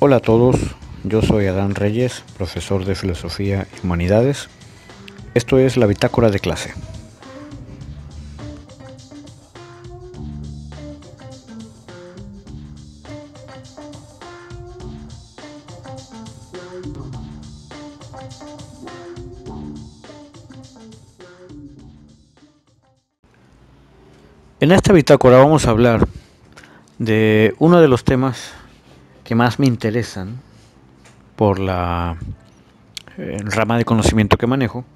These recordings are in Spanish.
Hola a todos, yo soy Adán Reyes, profesor de Filosofía y Humanidades. Esto es la bitácora de clase. En esta bitácora vamos a hablar de uno de los temas que más me interesan por la eh, rama de conocimiento que manejo,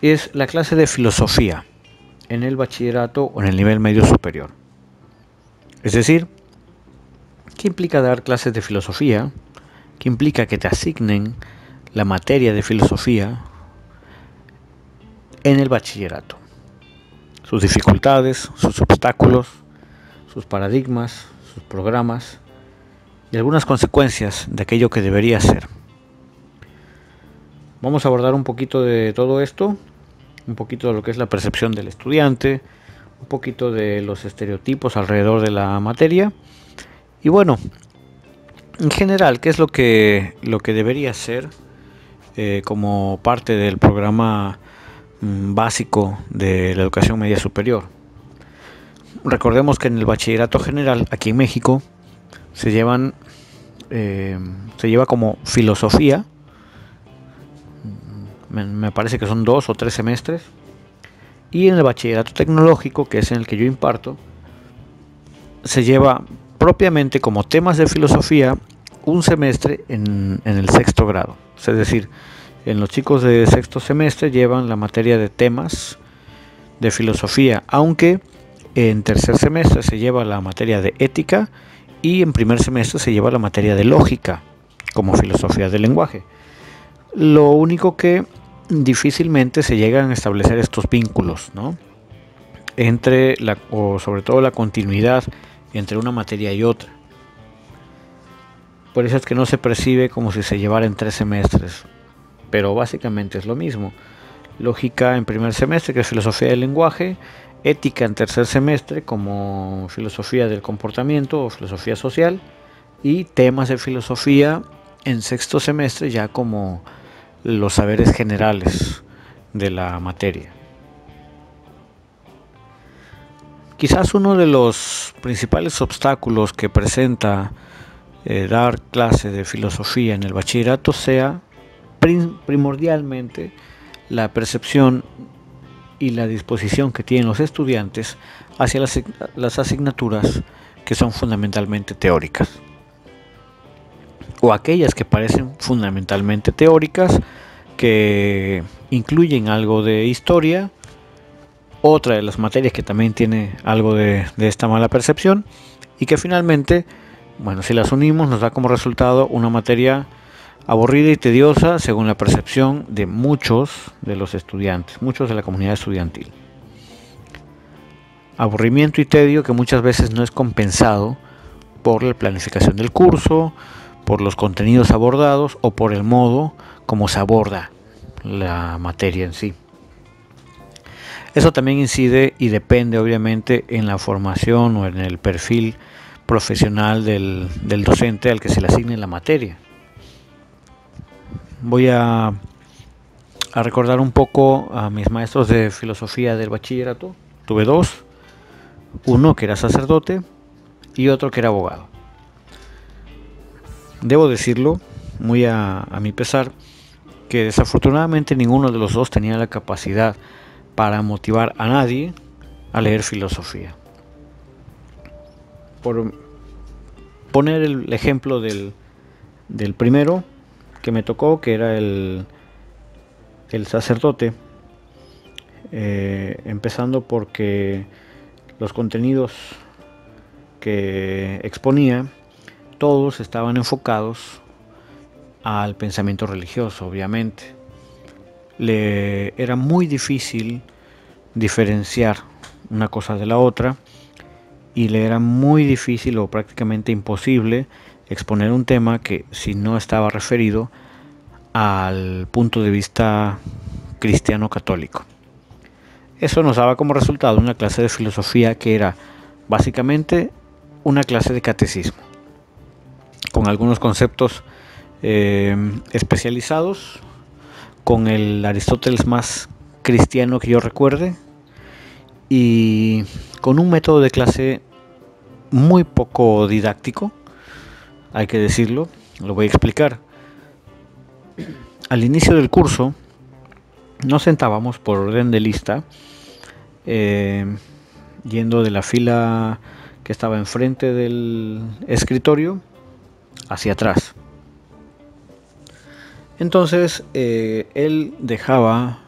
es la clase de filosofía en el bachillerato o en el nivel medio superior. Es decir, ¿qué implica dar clases de filosofía? ¿Qué implica que te asignen la materia de filosofía en el bachillerato? Sus dificultades, sus obstáculos, sus paradigmas, sus programas y algunas consecuencias de aquello que debería ser. Vamos a abordar un poquito de todo esto, un poquito de lo que es la percepción del estudiante, un poquito de los estereotipos alrededor de la materia y bueno, en general, ¿qué es lo que, lo que debería ser eh, como parte del programa mm, básico de la educación media superior? Recordemos que en el bachillerato general, aquí en México, se llevan eh, se lleva como filosofía. Me, parece que son dos o tres semestres. Y en el bachillerato tecnológico que es en el que yo imparto se lleva propiamente como temas de filosofía un semestre en, en el sexto grado. Es decir en los chicos de sexto semestre llevan la materia de temas de filosofía aunque en tercer semestre se lleva la materia de ética y en primer semestre se lleva la materia de lógica como filosofía del lenguaje. Lo único que difícilmente se llegan a establecer estos vínculos, ¿no? Entre la, o sobre todo la continuidad entre una materia y otra. Por eso es que no se percibe como si se llevara en tres semestres, pero básicamente es lo mismo. Lógica en primer semestre, que es filosofía del lenguaje, ética en tercer semestre como filosofía del comportamiento o filosofía social y temas de filosofía en sexto semestre ya como los saberes generales de la materia. Quizás uno de los principales obstáculos que presenta eh, dar clase de filosofía en el bachillerato sea primordialmente la percepción y la disposición que tienen los estudiantes hacia las, asignaturas que son fundamentalmente teóricas. O aquellas que parecen fundamentalmente teóricas que incluyen algo de historia otra de las materias que también tiene algo de, de, esta mala percepción y que finalmente, bueno, si las unimos nos da como resultado una materia aburrida y tediosa según la percepción de muchos de los estudiantes, muchos de la comunidad estudiantil. Aburrimiento y tedio que muchas veces no es compensado por la planificación del curso, por los contenidos abordados o por el modo como se aborda la materia en sí. Eso también incide y depende obviamente en la formación o en el perfil profesional del, del docente al que se le asigne la materia voy a, recordar un poco a mis maestros de filosofía del bachillerato. Tuve dos, uno que era sacerdote y otro que era abogado. Debo decirlo, muy a, mi pesar, que desafortunadamente ninguno de los dos tenía la capacidad para motivar a nadie a leer filosofía. Por poner el ejemplo del primero, que me tocó, que era el, el sacerdote, eh, empezando porque los contenidos que exponía, todos estaban enfocados al pensamiento religioso, obviamente. Le era muy difícil diferenciar una cosa de la otra y le era muy difícil o prácticamente imposible exponer un tema que si no estaba referido al punto de vista cristiano católico. Eso nos daba como resultado una clase de filosofía que era básicamente una clase de catecismo, con algunos conceptos eh, especializados, con el Aristóteles más cristiano que yo recuerde y con un método de clase muy poco didáctico, hay que decirlo, lo voy a explicar. Al inicio del curso nos sentábamos por orden de lista, eh, yendo de la fila que estaba enfrente del escritorio hacia atrás. Entonces eh, él dejaba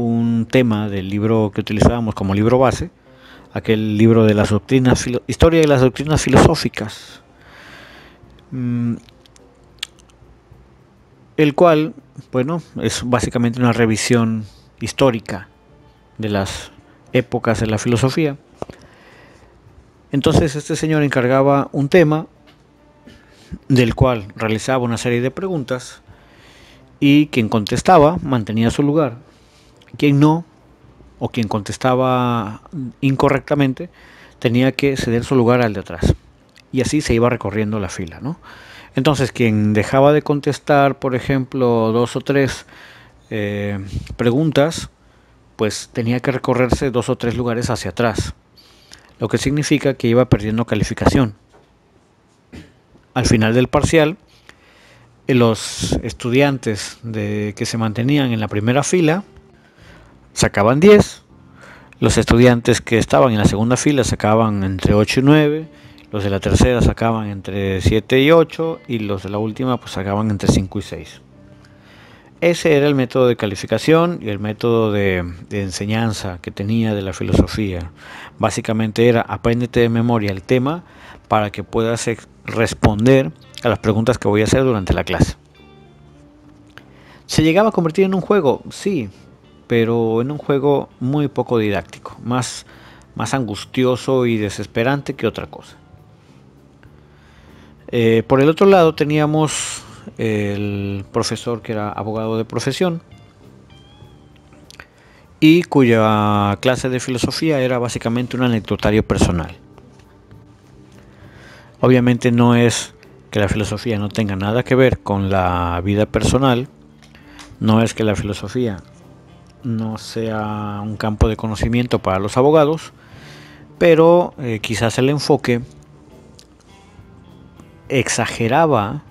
un tema del libro que utilizábamos como libro base, aquel libro de las doctrinas, historia de las doctrinas filosóficas, mm, el cual, bueno, es básicamente una revisión histórica de las épocas de la filosofía. Entonces este señor encargaba un tema del cual realizaba una serie de preguntas y quien contestaba mantenía su lugar. Quien no, o quien contestaba incorrectamente, tenía que ceder su lugar al de atrás. Y así se iba recorriendo la fila, ¿no? Entonces, quien dejaba de contestar, por ejemplo, dos o tres eh, preguntas, pues tenía que recorrerse dos o tres lugares hacia atrás, lo que significa que iba perdiendo calificación. Al final del parcial, los estudiantes de, que se mantenían en la primera fila sacaban 10, los estudiantes que estaban en la segunda fila sacaban entre 8 y 9, los de la tercera sacaban entre 7 y 8 y los de la última pues sacaban entre 5 y 6. Ese era el método de calificación y el método de, enseñanza que tenía de la filosofía. Básicamente era apréndete de memoria el tema para que puedas responder a las preguntas que voy a hacer durante la clase. ¿Se llegaba a convertir en un juego? Sí, pero en un juego muy poco didáctico, más, más angustioso y desesperante que otra cosa. Eh, por el otro lado teníamos el profesor que era abogado de profesión y cuya clase de filosofía era básicamente un anecdotario personal. Obviamente no es que la filosofía no tenga nada que ver con la vida personal, no es que la filosofía no sea un campo de conocimiento para los abogados, pero eh, quizás el enfoque exageraba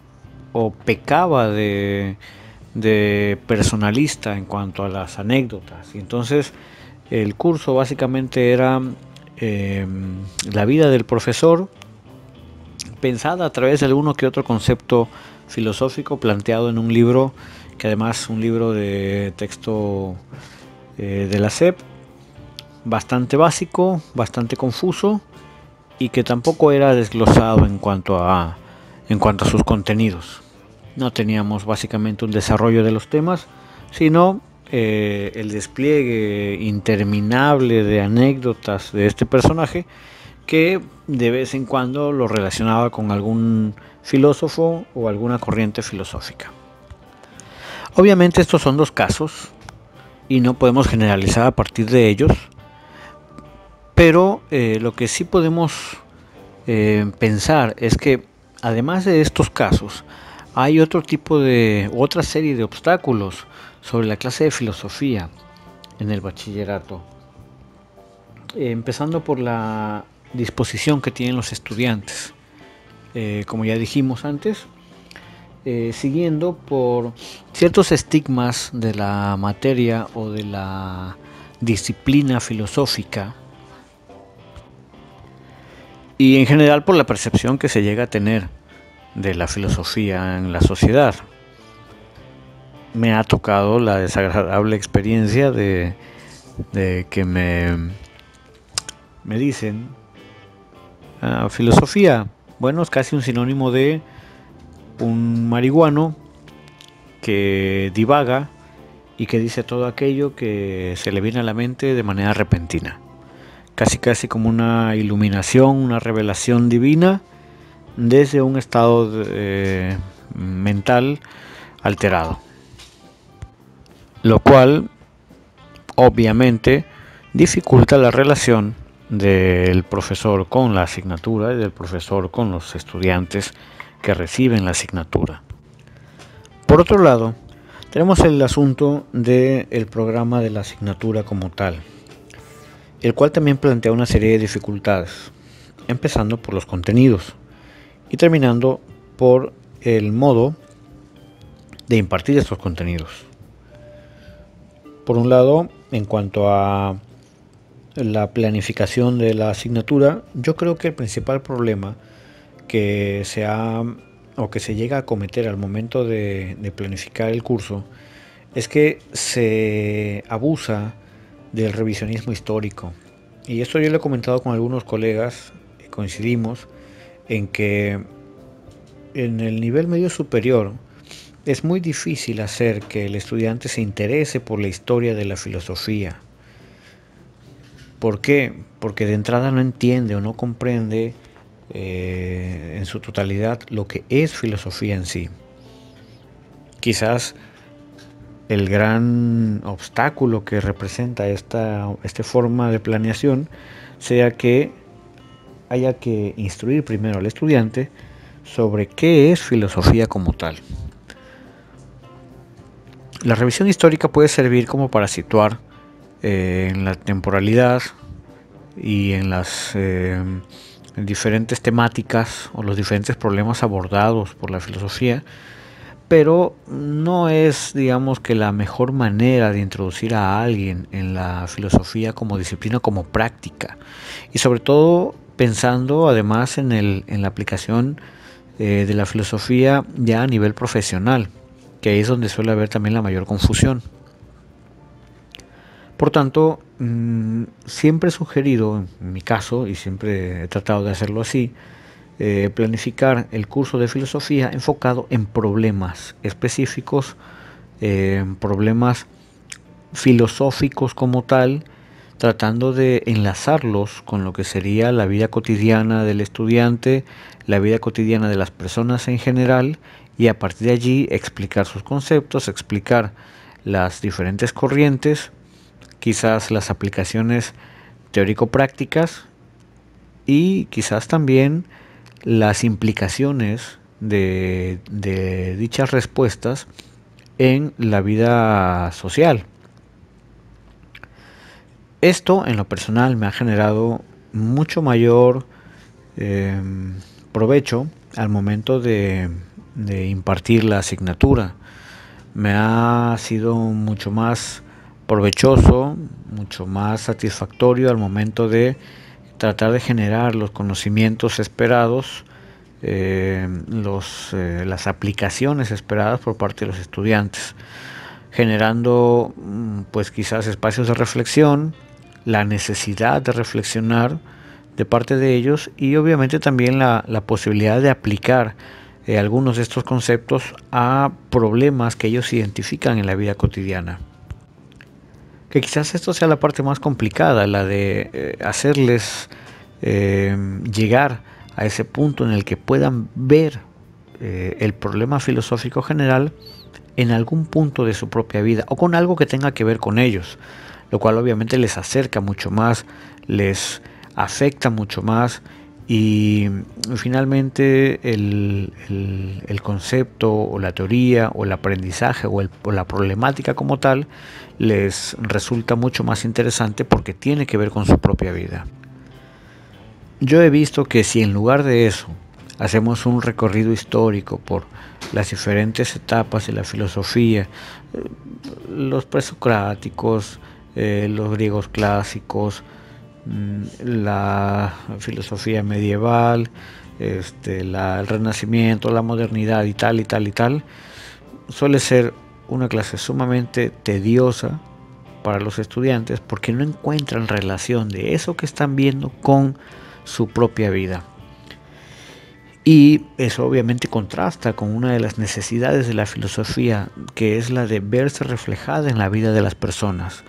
o pecaba de, personalista en cuanto a las anécdotas. Y entonces el curso básicamente era eh, la vida del profesor pensada a través de alguno que otro concepto filosófico planteado en un libro, que además un libro de texto eh, de la SEP, bastante básico, bastante confuso y que tampoco era desglosado en cuanto a, en cuanto a sus contenidos. No teníamos básicamente un desarrollo de los temas, sino eh, el despliegue interminable de anécdotas de este personaje que de vez en cuando lo relacionaba con algún filósofo o alguna corriente filosófica. Obviamente estos son dos casos y no podemos generalizar a partir de ellos, pero eh, lo que sí podemos eh, pensar es que además de estos casos hay otro tipo de otra serie de obstáculos sobre la clase de filosofía en el bachillerato, empezando por la disposición que tienen los estudiantes. Eh, como ya dijimos antes, eh, siguiendo por ciertos estigmas de la materia o de la disciplina filosófica y en general por la percepción que se llega a tener de la filosofía en la sociedad. Me ha tocado la desagradable experiencia de, que me, me dicen filosofía, bueno, es casi un sinónimo de un marihuano que divaga y que dice todo aquello que se le viene a la mente de manera repentina. Casi casi como una iluminación, una revelación divina desde un estado eh, mental alterado. Lo cual obviamente dificulta la relación del profesor con la asignatura y del profesor con los estudiantes que reciben la asignatura. Por otro lado, tenemos el asunto del programa de la asignatura como tal, el cual también plantea una serie de dificultades, empezando por los contenidos y terminando por el modo de impartir estos contenidos. Por un lado, en cuanto a la planificación de la asignatura, yo creo que el principal problema que se ha o que se llega a cometer al momento de, planificar el curso es que se abusa del revisionismo histórico. Y esto yo lo he comentado con algunos colegas, coincidimos en que en el nivel medio superior es muy difícil hacer que el estudiante se interese por la historia de la filosofía. ¿Por qué? Porque de entrada no entiende o no comprende eh, en su totalidad lo que es filosofía en sí. Quizás el gran obstáculo que representa esta, forma de planeación sea que haya que instruir primero al estudiante sobre qué es filosofía como tal. La revisión histórica puede servir como para situar eh, en la temporalidad y en las eh, diferentes temáticas o los diferentes problemas abordados por la filosofía, pero no es, digamos, que la mejor manera de introducir a alguien en la filosofía como disciplina, como práctica, y sobre todo pensando además en, el, en la aplicación eh, de la filosofía ya a nivel profesional, que ahí es donde suele haber también la mayor confusión. Por tanto, mm, siempre he sugerido, en mi caso, y siempre he tratado de hacerlo así, eh, planificar el curso de filosofía enfocado en problemas específicos, eh, problemas filosóficos como tal, tratando de enlazarlos con lo que sería la vida cotidiana del estudiante, la vida cotidiana de las personas en general, y a partir de allí explicar sus conceptos, explicar las diferentes corrientes, quizás las aplicaciones teórico-prácticas y quizás también las implicaciones de, dichas respuestas en la vida social. Esto en lo personal me ha generado mucho mayor em, provecho al momento de impartir la asignatura. Me ha sido mucho más provechoso, mucho más satisfactorio al momento de tratar de generar los conocimientos esperados, eh, los, eh, las aplicaciones esperadas por parte de los estudiantes, generando mm, pues quizás espacios de reflexión, la necesidad de reflexionar de parte de ellos y obviamente también la, posibilidad de aplicar eh, algunos de estos conceptos a problemas que ellos identifican en la vida cotidiana que quizás esto sea la parte más complicada, la de eh, hacerles eh, llegar a ese punto en el que puedan ver eh, el problema filosófico general en algún punto de su propia vida o con algo que tenga que ver con ellos, lo cual obviamente les acerca mucho más, les afecta mucho más y finalmente el, concepto o la teoría o el aprendizaje o, o, la problemática como tal les resulta mucho más interesante porque tiene que ver con su propia vida. Yo he visto que si en lugar de eso hacemos un recorrido histórico por las diferentes etapas de la filosofía, eh, los presocráticos, eh, los griegos clásicos, la filosofía medieval, este, el renacimiento, la modernidad y tal y tal y tal, suele ser una clase sumamente tediosa para los estudiantes porque no encuentran relación de eso que están viendo con su propia vida. Y eso obviamente contrasta con una de las necesidades de la filosofía, que es la de verse reflejada en la vida de las personas.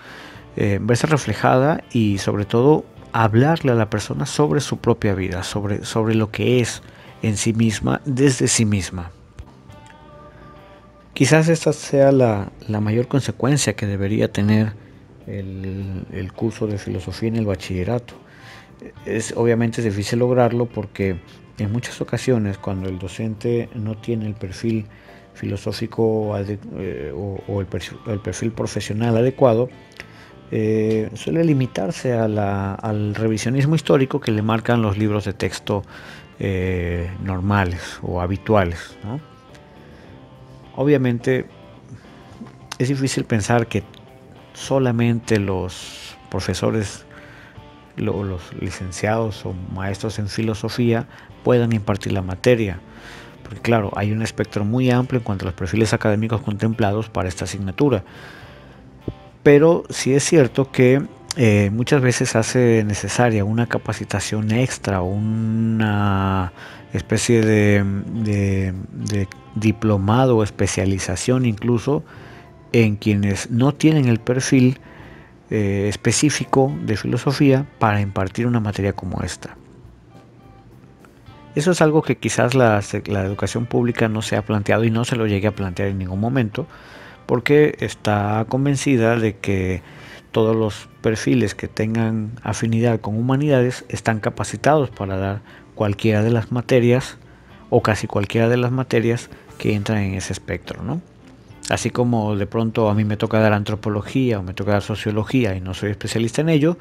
Eh, verse reflejada y sobre todo hablarle a la persona sobre su propia vida, sobre, sobre lo que es en sí misma, desde sí misma. Quizás esta sea la, mayor consecuencia que debería tener el, curso de filosofía en el bachillerato. es obviamente difícil lograrlo porque en muchas ocasiones cuando el docente no tiene el perfil filosófico eh, o, el, perfil, profesional adecuado, eh, suele limitarse al revisionismo histórico que le marcan los libros de texto eh, normales o habituales. Obviamente es difícil pensar que solamente los profesores, los licenciados o maestros en filosofía puedan impartir la materia. Porque claro, hay un espectro muy amplio en cuanto a los perfiles académicos contemplados para esta asignatura. Pero sí es cierto que eh, muchas veces hace necesaria una capacitación extra, una especie de, diplomado o especialización incluso en quienes no tienen el perfil eh, específico de filosofía para impartir una materia como esta. Eso es algo que quizás la, la, educación pública no se ha planteado y no se lo llegue a plantear en ningún momento, porque está convencida de que todos los perfiles que tengan afinidad con humanidades están capacitados para dar cualquiera de las materias o casi cualquiera de las materias que entran en ese espectro, ¿no? Así como de pronto a mí me toca dar antropología o me toca dar sociología y no soy especialista en ello,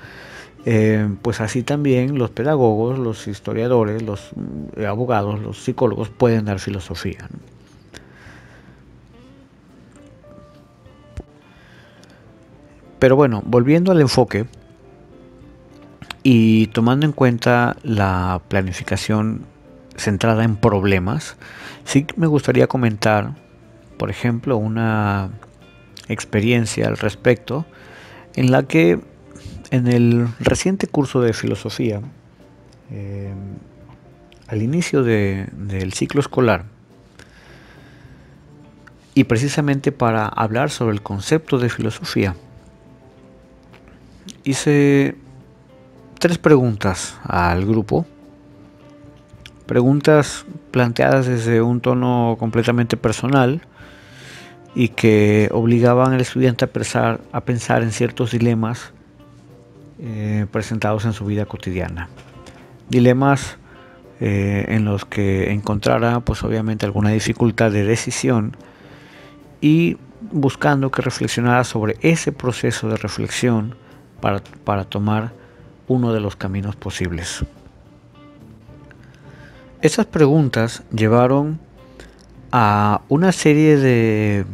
eh, pues así también los pedagogos, los historiadores, los mm, abogados, los psicólogos pueden dar filosofía. Pero bueno, volviendo al enfoque y tomando en cuenta la planificación centrada en problemas, sí me gustaría comentar, por ejemplo, una experiencia al respecto en la que en el reciente curso de filosofía, eh, al inicio del ciclo escolar, y precisamente para hablar sobre el concepto de filosofía, hice tres preguntas al grupo. Preguntas planteadas desde un tono completamente personal y que obligaban al estudiante a pensar, en ciertos dilemas eh, presentados en su vida cotidiana. Dilemas eh, en los que encontrara pues obviamente alguna dificultad de decisión y buscando que reflexionara sobre ese proceso de reflexión para, tomar uno de los caminos posibles. Esas preguntas llevaron a una serie de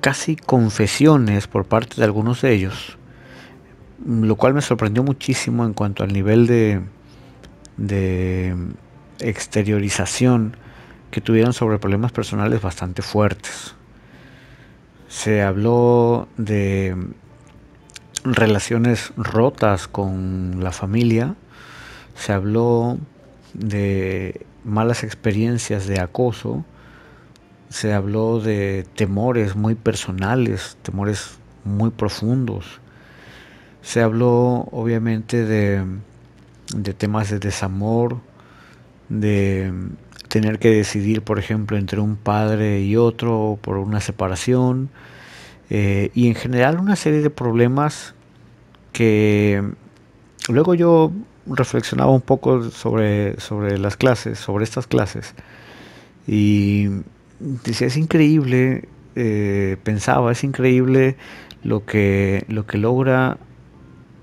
casi confesiones por parte de algunos de ellos, lo cual me sorprendió muchísimo en cuanto al nivel de, de exteriorización que tuvieron sobre problemas personales bastante fuertes. Se habló de relaciones rotas con la familia, se habló de malas experiencias de acoso, se habló de temores muy personales, temores muy profundos, se habló obviamente de, de temas de desamor, de tener que decidir, por ejemplo, entre un padre y otro por una separación, eh, y en general una serie de problemas que luego yo reflexionaba un poco sobre, sobre las clases, sobre estas clases, y decía, es increíble, eh, pensaba, es increíble lo que, lo que logra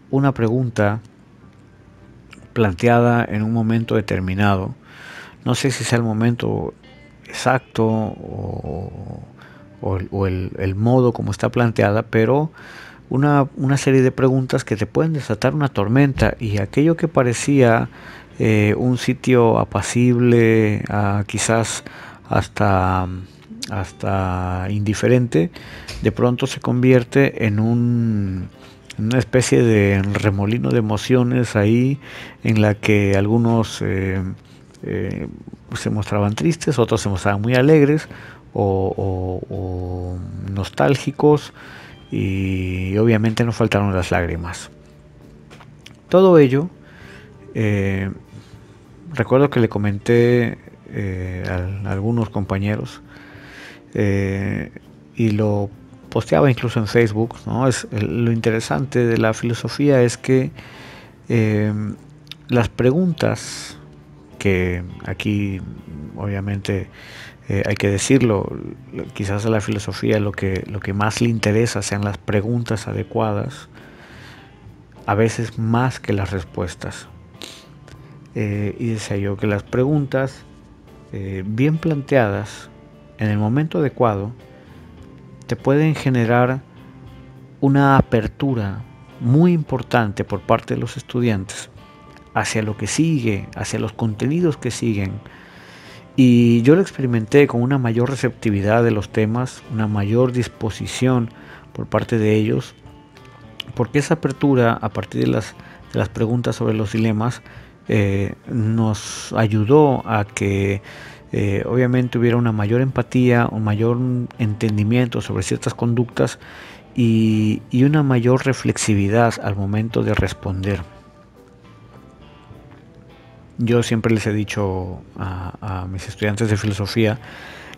una pregunta planteada en un momento determinado. No sé si sea el momento exacto o, o, el, modo como está planteada, pero una, serie de preguntas que te pueden desatar una tormenta. Y aquello que parecía eh, un sitio apacible, quizás hasta, hasta indiferente, de pronto se convierte en un una especie de remolino de emociones ahí en la que algunos eh, eh, se mostraban tristes, otros se mostraban muy alegres, o, nostálgicos y obviamente no faltaron las lágrimas. Todo ello, eh, recuerdo que le comenté eh, a, algunos compañeros eh, y lo posteaba incluso en Facebook. ¿no? Es, lo interesante de la filosofía es que las preguntas que aquí obviamente eh, hay que decirlo, quizás a la filosofía lo que, lo que más le interesa sean las preguntas adecuadas, a veces más que las respuestas. Eh, y decía yo que las preguntas eh, bien planteadas en el momento adecuado te pueden generar una apertura muy importante por parte de los estudiantes hacia lo que sigue, hacia los contenidos que siguen. Y yo lo experimenté con una mayor receptividad de los temas, una mayor disposición por parte de ellos, porque esa apertura a partir de las, preguntas sobre los dilemas eh, nos ayudó a que eh, obviamente hubiera una mayor empatía, un mayor entendimiento sobre ciertas conductas y, una mayor reflexividad al momento de responder. Yo siempre les he dicho a, mis estudiantes de filosofía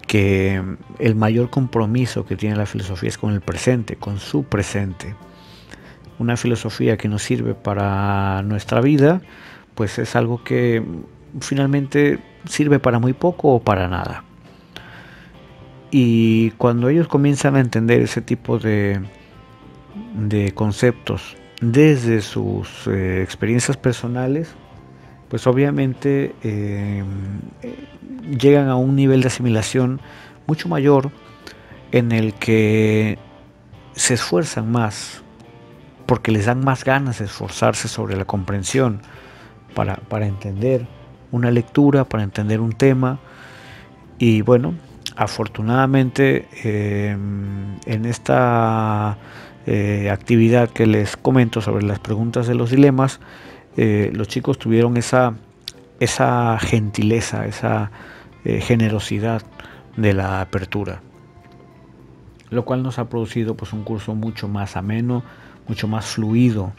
que el mayor compromiso que tiene la filosofía es con el presente, con su presente. Una filosofía que nos sirve para nuestra vida, pues es algo que finalmente sirve para muy poco o para nada. Y cuando ellos comienzan a entender ese tipo de, de conceptos desde sus eh, experiencias personales, pues obviamente eh, llegan a un nivel de asimilación mucho mayor en el que se esfuerzan más, porque les dan más ganas de esforzarse sobre la comprensión para, para entender una lectura, para entender un tema. Y bueno, afortunadamente em, en esta eh, actividad que les comento sobre las preguntas de los dilemas, eh, los chicos tuvieron esa, esa gentileza, esa eh, generosidad de la apertura, lo cual nos ha producido pues, un curso mucho más ameno, mucho más fluido.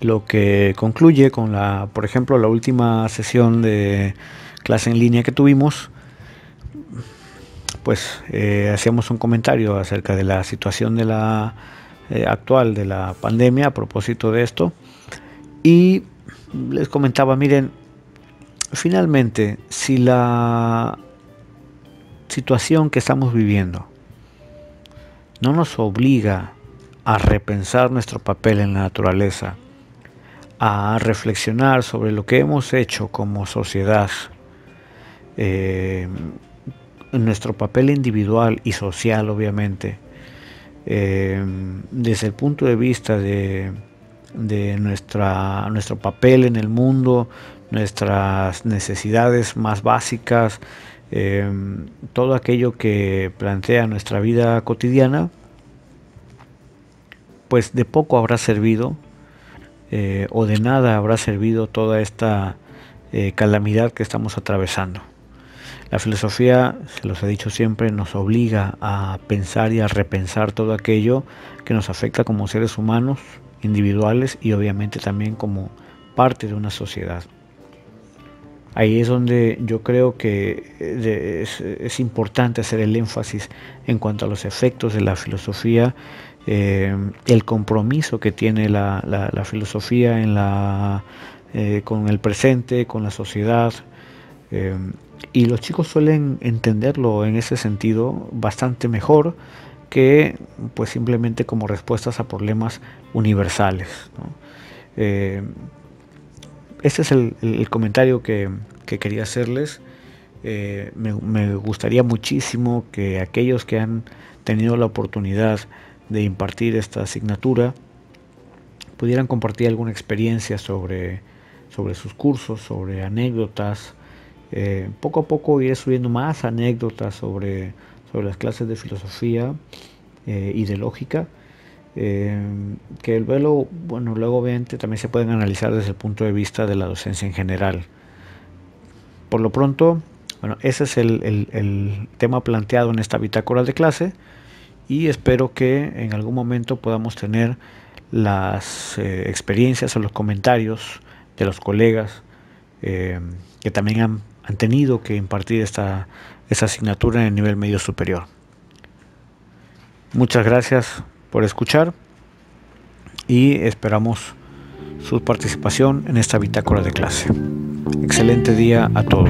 Lo que concluye con la, por ejemplo, la última sesión de clase en línea que tuvimos, pues eh, hacíamos un comentario acerca de la situación de la eh, actual de la pandemia a propósito de esto. Y les comentaba miren finalmente si la situación que estamos viviendo no nos obliga a repensar nuestro papel en la naturaleza a reflexionar sobre lo que hemos hecho como sociedad eh, nuestro papel individual y social, obviamente, eh, desde el punto de vista de, nuestro papel en el mundo, nuestras necesidades más básicas, eh, todo aquello que plantea nuestra vida cotidiana, pues de poco habrá servido eh, o de nada habrá servido toda esta calamidad que estamos atravesando. La filosofía, se los he dicho siempre, nos obliga a pensar y a repensar todo aquello que nos afecta como seres humanos, individuales y obviamente también como parte de una sociedad. Ahí es donde yo creo que eh, es, importante hacer el énfasis en cuanto a los efectos de la filosofía, eh, el compromiso que tiene la, filosofía eh, con el presente, con la sociedad, y los chicos suelen entenderlo en ese sentido bastante mejor que pues simplemente como respuestas a problemas universales. Eh, este es el, comentario que, quería hacerles. Eh, me, gustaría muchísimo que aquellos que han tenido la oportunidad de impartir esta asignatura pudieran compartir alguna experiencia sobre, sobre sus cursos, sobre anécdotas, eh, poco a poco iré subiendo más anécdotas sobre, sobre las clases de filosofía eh, y de lógica, eh, que luego, bueno, luego obviamente también se pueden analizar desde el punto de vista de la docencia en general. Por lo pronto, bueno, ese es el, el tema planteado en esta bitácora de clase y espero que en algún momento podamos tener las experiencias o los comentarios de los colegas que también han han tenido que impartir esta, asignatura en el nivel medio superior. Muchas gracias por escuchar y esperamos su participación en esta bitácora de clase. Excelente día a todos.